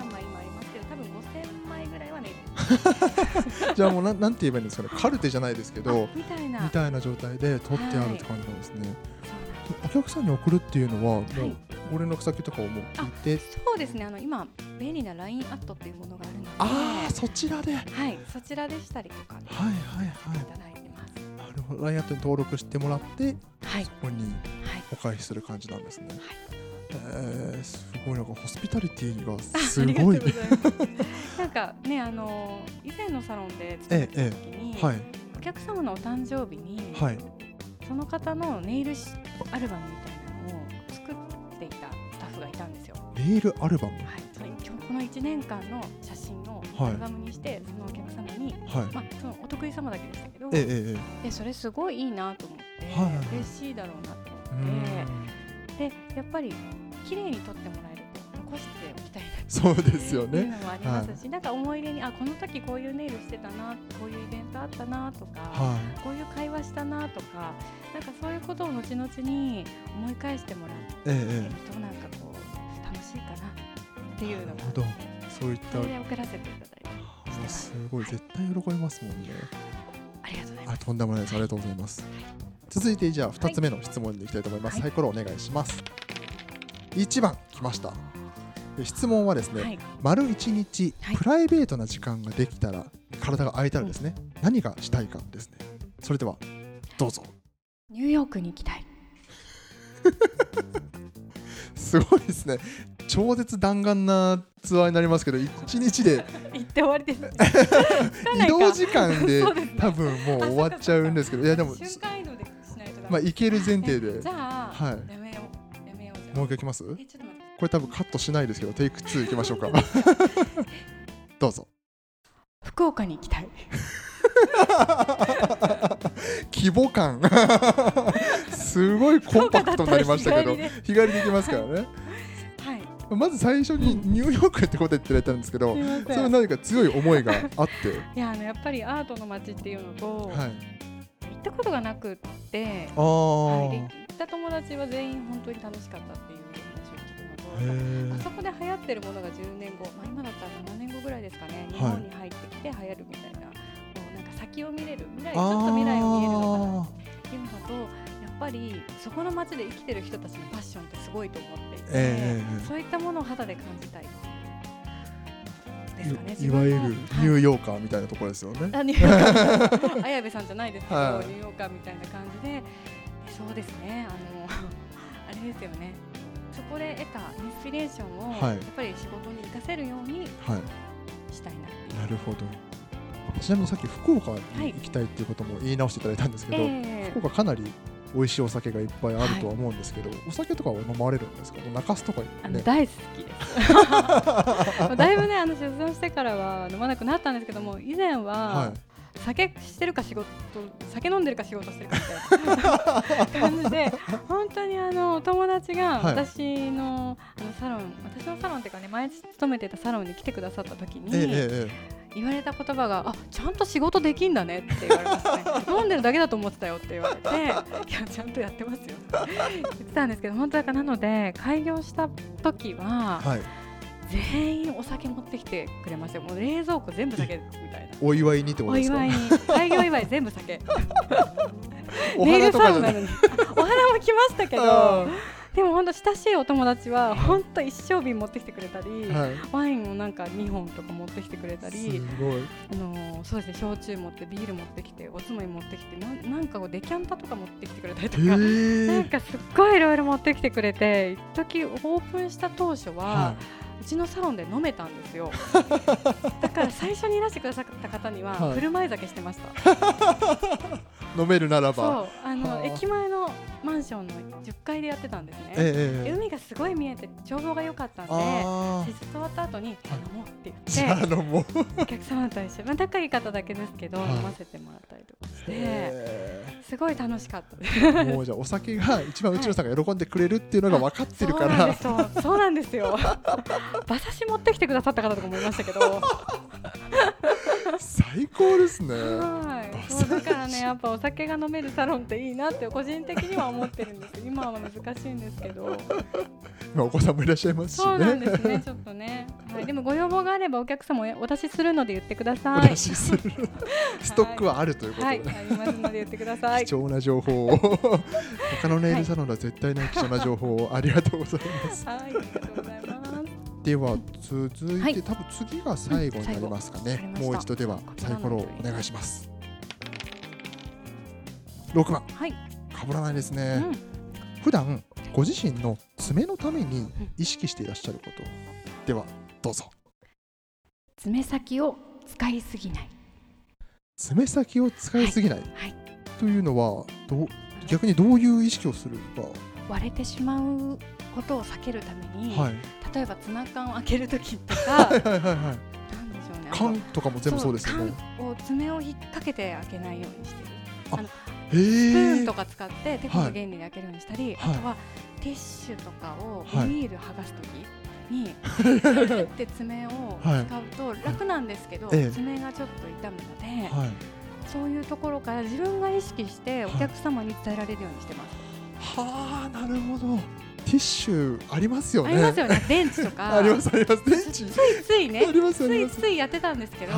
5203枚今ありますけど多分5000枚ぐらいはネイル。じゃあもうなんなんて言えばいいんですかね。カルテじゃないですけどあみたいな。みたいな状態で取ってあるって感じなんですね、そうなんですお客さんに送るっていうのはもうはい。ご連絡先とかをもう聞いて、そうですね。あの今便利な LINE アットっていうものがあるので。ああそちらで。はいはいそちらでしたりとかではいはいい。ただいてます。なるほど。LINE アットに登録してもらってはい。ここにはい。お返しする感じなんですね、はい。えー、すごい。なんかホスピタリティがあすごいなんかねあの以前のサロンで作った時に、はい。お客様のお誕生日に、はいその方のネイルしアルバムみたいなのを作っていたスタッフがいたんですよ。ネイルアルバム？はい、それ今日この1年間の写真をはい。アルバムにして、そのお客様に、はい。まあ、そのお得意様だけでしたけど、ええええでそれすごいいいなと思って、はい。嬉しいだろうなとう思って。でやっぱり綺麗に撮ってもらえそうですよね。のもありますし、なんか思い出にあこの時こういうネイルしてたなこういうイベントあったなとか、はこういう会話したなとかなんかそういうことを後々に思い返してもらっていえええ。るとなんかこう楽しいかなっていうのがそういった送らせていただいてあすごい。絶対喜びますもんね。ありがとうございます。あとんでもないです。ありがとうございます。続いてじゃあ2つ目の質問にいきたいと思います、はい。サイコロお願いします。1番来ました。で質問はですね、はい、丸1日はい。プライベートな時間ができたら体が空いたらですね、何がしたいかですね。それではどうぞ。ニューヨークに行きたい。すごいですね。超絶弾丸なツアーになりますけど1日で 行って終わりです。移動時間で多分もう終わっちゃうんですけどいやでも瞬間移動でしないと。まあ行ける前提で。じゃあ、はい。やめよう。やめようもう一回いきます？こえちょっと待って。れ多分カットしないですけどテイク2いきましょうか。どうぞ。福岡に行きたい。規模感。すごいコンパクトになりましたけど日帰りで。行きますからね。はい。まず最初にニューヨークってこと言ってられたんですけど。それは何か強い思いがあって。いやあのやっぱりアートの街っていうのと、はい。行ったことがなくって、あは行った友達は全員本当に楽しかったっていうあー。そこで流行ってるものが10年後、まあ、今だったら7年後ぐらいですかね、い。日本に入ってきて流行るみたいな、もうなんか先を見れる未来ちょっと未来を見えるのかなっていうのとやっぱりそこの街で生きてる人たちのファッションってすごいと思っていて、ええ。ええそういったものを肌で感じたいですかね。いいわゆるニューヨヨーカーみたいなところですよね。綾部さんじゃないですけど、はい。ニューヨーカーみたいな感じで。そうですね。あのあれですよねそこで得たインスピレーションを、はい。やっぱり仕事に活かせるようにはい、したいなっていう。なるほど。ちなみにさっき福岡に行きたいっていうことも言い直していただいたんですけど、ええ。福岡かなり美味しいお酒がいっぱいあるとは思うんですけど、お酒とかは飲まれるんですか？中洲とかね。あの大好きです。だいぶねあの出産してからは飲まなくなったんですけども以前は、はい酒してるか仕事酒飲んでるか仕事してるかみたいな。感じで本当にあのお友達がはい。私の,、あのサロン私のサロンっていうかね前勤めてたサロンに来てくださった時に、ええええ言われた言葉があちゃんと仕事できんだねって言われましたね。飲んでるだけだと思ってたよって言われていやちゃんとやってますよ。って言ってたんですけど本当だからなので開業した時ははい全員お酒持ってきてくれましたよもう冷蔵庫全部酒みたいな。お祝いにってことですか？お祝いに開業祝い全部酒。おネイル花とかじゃお花も来ましたけどあでも本当親しいお友達は本当一升瓶持ってきてくれたり、ーはい。ワインをなんか2本とか持ってきてくれたすりごい。あのーそうですね焼酎持ってビール持ってきておつまみ持ってきてなんなんかデキャンタとか持ってきてくれたりとへか。なんえかすっごいいろいろ持ってきてくれて一時オープンした当初は、はうちのサロンで飲めたんですよ。だから最初にいらしてくださった方にははい。振る舞い酒してました、い飲めるならそばうあのはあ。駅前のマンションの10階でやってたんですね、え海がすごい見えて眺望が良かったんであ施術終わった後に飲もうって言ってのもう。お客様と一緒。に、まあ、仲いい方だけですけど、はい。飲ませてもらったりとかしてへすごい楽しかったです。えもうじゃあお酒が一番内野さんが喜んでくれるっていうのが分かってるから。そうなんですよ。そうなんですよ。馬刺し持ってきてくださった方とかもいましたけど。最高ですね。はい。そうだからねやっぱお酒が飲めるサロンっていいなって個人的には思ってるんです。今は難しいんですけど。今お子さんもいらっしゃいますしそうなんねですねちょっとね、はい、でもご要望があればお客様お渡しするので言ってくだおさいストックはあるということで。はい。ありますので言ってください。貴重な情報を。他のネイルサロンでは絶対ない貴重な情報をありがとうございます。はいありがとうございます。では続いて、はい多分次が最後になりますかね。うんもう一度では被サイコロをお願いします6番はい、かぶらないですうね、ん、普段ご自身の爪のために意識していらっしゃることではどうぞ。爪先を使いすぎない。爪先を使いすぎない、はい。というのはどう逆にどういう意識をするか、割れてしまうことを避けるために、はい、例えばツナ缶を開けるときとかはいはいはい缶とかも全部そうですよね。缶を爪を引っ掛けて開けないようにしてる。へスプえーンとか使ってテコの原理で開けるようにしたり、はい。あとはティッシュとかをはい。ビニール剥がすときに、で爪をはい。使うと楽なんですけど、ええ。爪がちょっと痛むので、はい。そういうところから自分が意識しておはい。客様に伝えられるようにしてます。はあなるほど。ティッシュありますよね。ありますよね。電池とか。ありますあります。電池ついついね。ありますあついついやってたんですけど、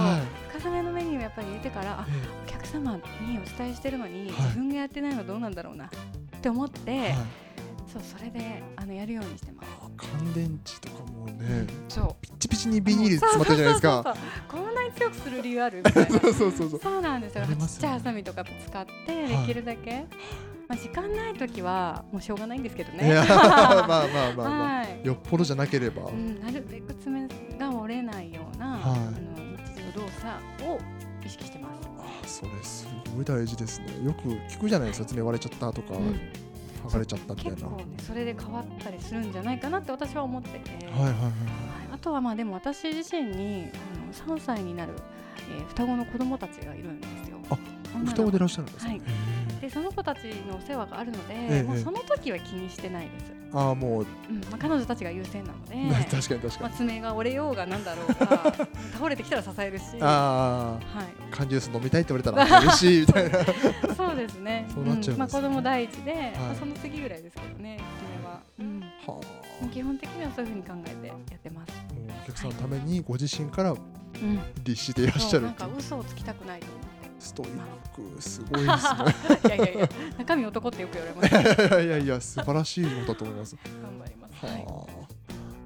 はい深爪のメニューをやっぱり入れてからお客様にお伝えしてるのに、はい。自分がやってないのどうなんだろうなって思って、そうそれであのやるようにしてます。乾電池とかもねそう。ピッチピチにビニール詰まってるじゃないですか。こんなに強くする理由あるみたいな。そうそうそうそうそう。なんですよ。ちっちゃいハサミとか使ってはい。できるだけ、まあ、時間ない時はもうしょうがないんですけどね。まあまあまあまあ、はい。よっぽどじゃなければ、うん、なるべく爪が折れないような、はい。あの動作を意識してます。あそれすごい大事ですね。よく聞くじゃないですか爪割れちゃったとか、うん。剥がれちゃったみたいな。結構ねそれで変わったりするんじゃないかなって私は思ってて、はいはいはいはい。あとはまあでも私自身にあの3歳になる、えー双子の子供たちがいるんですよ。あ双子でいらっしゃるんですか、はい。でその子たちのお世話があるので、ええ。もうその時は気にしてないです。ああもう、うんまあ、彼女たちが優先なので、確かに確かまあ、に、爪が折れようがなんだろうが 倒れてきたら支えるし、はああい、缶ジュース飲みたいって言われたら 嬉しいみたいな。そうですね。そうなっちゃうん。まあ子供第一で、まはい。あその次ぐらいですけどね、爪は。うん。はあ。基本的にはそういうふうに考えてやってます。もうお客さんのためにご自身からうん。律していらっしゃそうなんるっていう。か嘘をつきたくないと思。ストイックすごいですね いやいやいや、中身男ってよく言われます。頑 いやいやいや素晴らしいのだと思います張ります。はい。は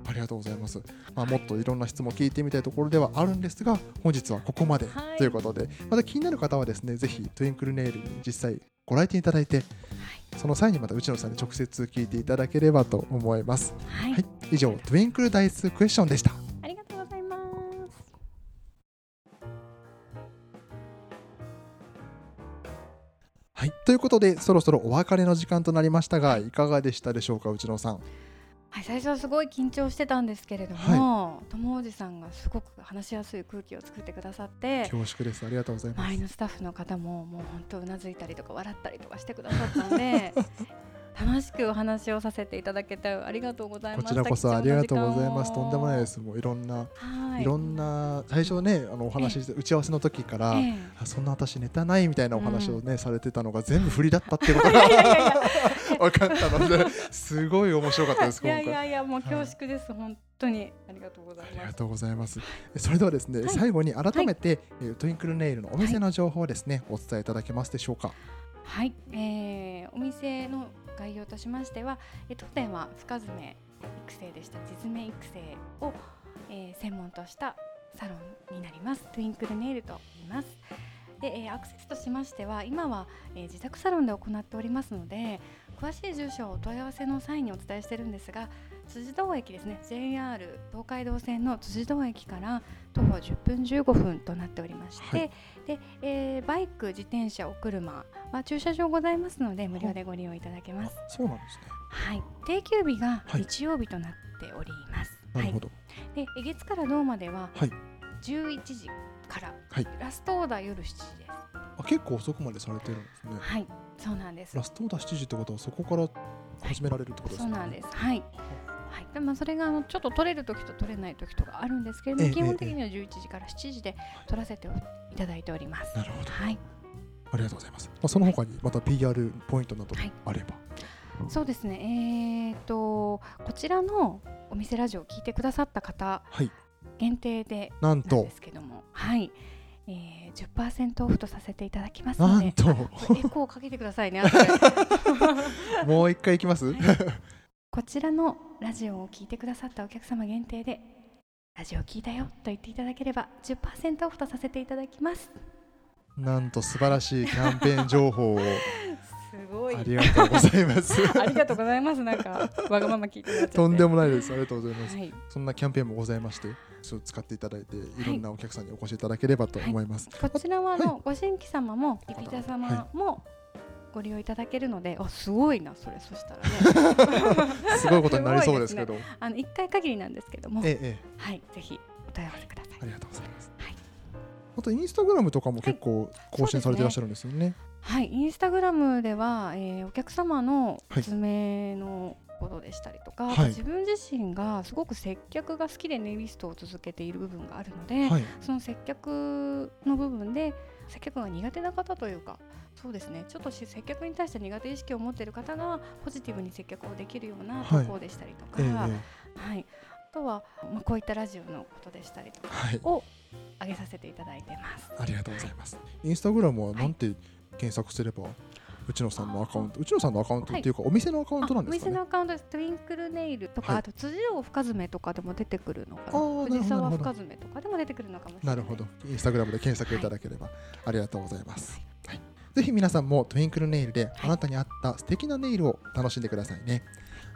あ、ありがとうございます。まあ、もっといろんな質問を聞いてみたいところではあるんですが、本日はここまではいということで、また気になる方はですね、ぜひトゥインクルネイルに実際ご来店いただいて、その際にまた内野さんに直接聞いていただければと思います。はい。はい、以上、トゥインクルダイスクエスチョンでした。はい、ということでそろそろお別れの時間となりましたがい。かがでしたでしょうか内野さん。はい、最初はすごい緊張してたんですけれども、友おじさんがすごく話しやすい空気を作ってくださって恐縮です。ありがとうございます。周りのスタッフの方ももう本当うなずいたりとか笑ったりとかしてくださったので 楽しくお話をさせていただけてありがとうございますこちらこそありがとうございます。とんでもないです。もういろんな、はい、いろんな最初ねあのお話打ち合わせの時から、ええ、そんな私ネタないみたいなお話をね、うん、されてたのが全部振りだったってことが分 かったのですごい面白かったですいやいやいやもう恐縮です、はい、本当にありがとうございます。ありがとうございます。それではですね、はい、最後に改めて、はい、トゥインクルネイルのお店の情報をですね、お伝えいただけますでしょうか？はい、えー、お店の概要としましては、え当店は深爪育成でした。実名育成を、えー、専門としたサロンになります。トゥインクルネイルと言います。で、えー、アクセスとしましては今は、えー、自宅サロンで行っておりますので詳しい住所をお問い合わせの際にお伝えしてるんですが辻堂駅ですね。JR 東海道線の辻堂駅から徒歩10分15分となっておりまして、はい、でえー、バイク自転車お車は駐車場ございますので無料でご利用いただけます。そうなんですね。はい。定休日が日曜日となっております、はい、なるほど、で月から銅までは11時から、はい、ラストオーダー夜7時です。あ結構遅くまでされてるんですね。はい。そうなんです。ラストオーダー7時ってことはそこから始められるってことですね、そうなんです。はいはい、でもそれがあのちょっと取れる時と取れない時とかあるんですけれども、基本的には11時から7時で取らせていただいております。なるほど。はい。ありがとうございます。まあ、その他にまた PR ポイントなどあれば。はい、そうですね。えっ、ー、とこちらのお店ラジオを聞いてくださった方、はい、限定でなんですけども、はい。えー、10%オフとさせていただきますので、なんとエコーかけてくださいね。もう一回いきます？はいこちらのラジオを聴いてくださったお客様限定でラジオ聞いたよと言っていただければ10%オフとさせていただきます。なんと素晴らしいキャンペーン情報をすごい。ありがとうございます。ありがとうございます。なんかわがまま聞いてとんでもないです。ありがとうございます、はい、そんなキャンペーンもございましてそう使っていただいてい。ろんなお客さんにお越しいただければと思います、はい、こちらはあの、はい、ご新規様もリピーター様も、ご利用いただけるのであすごいなそれ。そしたらね。すごいことになりそうですけど。ね、あの1回限りなんですけども、ええ、はいぜひお問い合わせください。ありがとうございます、はい、あとインスタグラムとかも結構更新されていらっしゃるんですよね、はい、インスタグラムでは、えー、お客様の爪のことでしたりとか、はい、自分自身がすごく接客が好きでネイリストを続けている部分があるので、はい、その接客の部分で接客が苦手な方というかそうですね。ちょっと接客に対して苦手意識を持っている方がポジティブに接客をできるような投稿でしたりとか、はい、はい、あとは、まあ、こういったラジオのことでしたりとかを上げさせていただいてます。ありがとうございます。インスタグラムはなんて検索すれば、内野さんのアカウント、内野さんのアカウントっていうか、お店のアカウントなんですか、ね、お店のアカウントです。トゥインクルネイルとか、はい、あと辻尾深爪とかでも出てくるのかな？藤沢深爪とかでも出てくるのかもしれない。なるほど。インスタグラムで検索いただければ、はい、ありがとうございます。はいぜひ皆さんもトゥインクルネイルであなたに合った素敵なネイルを楽しんでくださいね。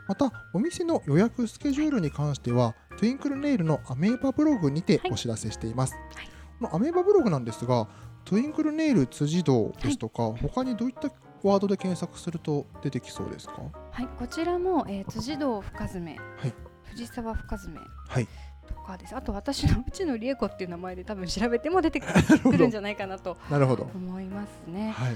また、お店の予約スケジュールに関しては、トゥインクルネイルのアメーバブログにてお知らせしています。はい、このアメーバブログなんですが、トゥインクルネイル辻堂ですとか、はい、他にどういったワードで検索すると出てきそうですか？はい、こちらも、えー、辻堂深爪、はい、藤沢深爪、はい、とかです。あと私のうちのりえこっていう名前で多分調べても出てくる んじゃないかなと思いますね。はい、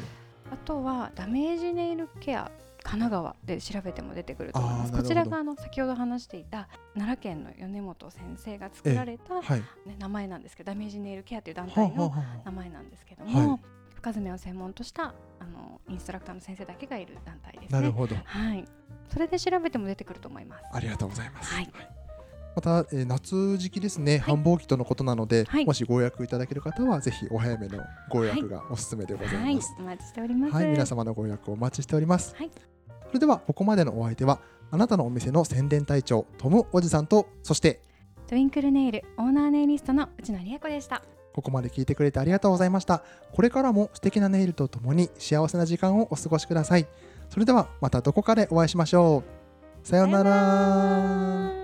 あとはダメージネイルケア神奈川で調べても出てくると思います。こちらがあの先ほど話していた奈良県の米本先生が作られた、はい、ね、名前なんですけどダメージネイルケアという団体の名前なんですけども、はい、深爪を専門としたあのインストラクターの先生だけがいる団体ですね。なるほど。はい。それで調べても出てくると思います。ありがとうございます。はい。また、えー、夏時期ですね、繁忙期とのことなので、はい、もしご予約いただける方はぜひお早めのご予約がおすすめでございます。はいはい、お待ちしております。はい、皆様のご予約をお待ちしております。それではここまでのお相手はあなたのお店の宣伝隊長トムおじさんとそしてトゥインクルネイルオーナーネイリストの内野理恵子でした。ここまで聞いてくれてありがとうございました。これからも素敵なネイルとともに幸せな時間をお過ごしください。それではまたどこかでお会いしましょう。さようなら。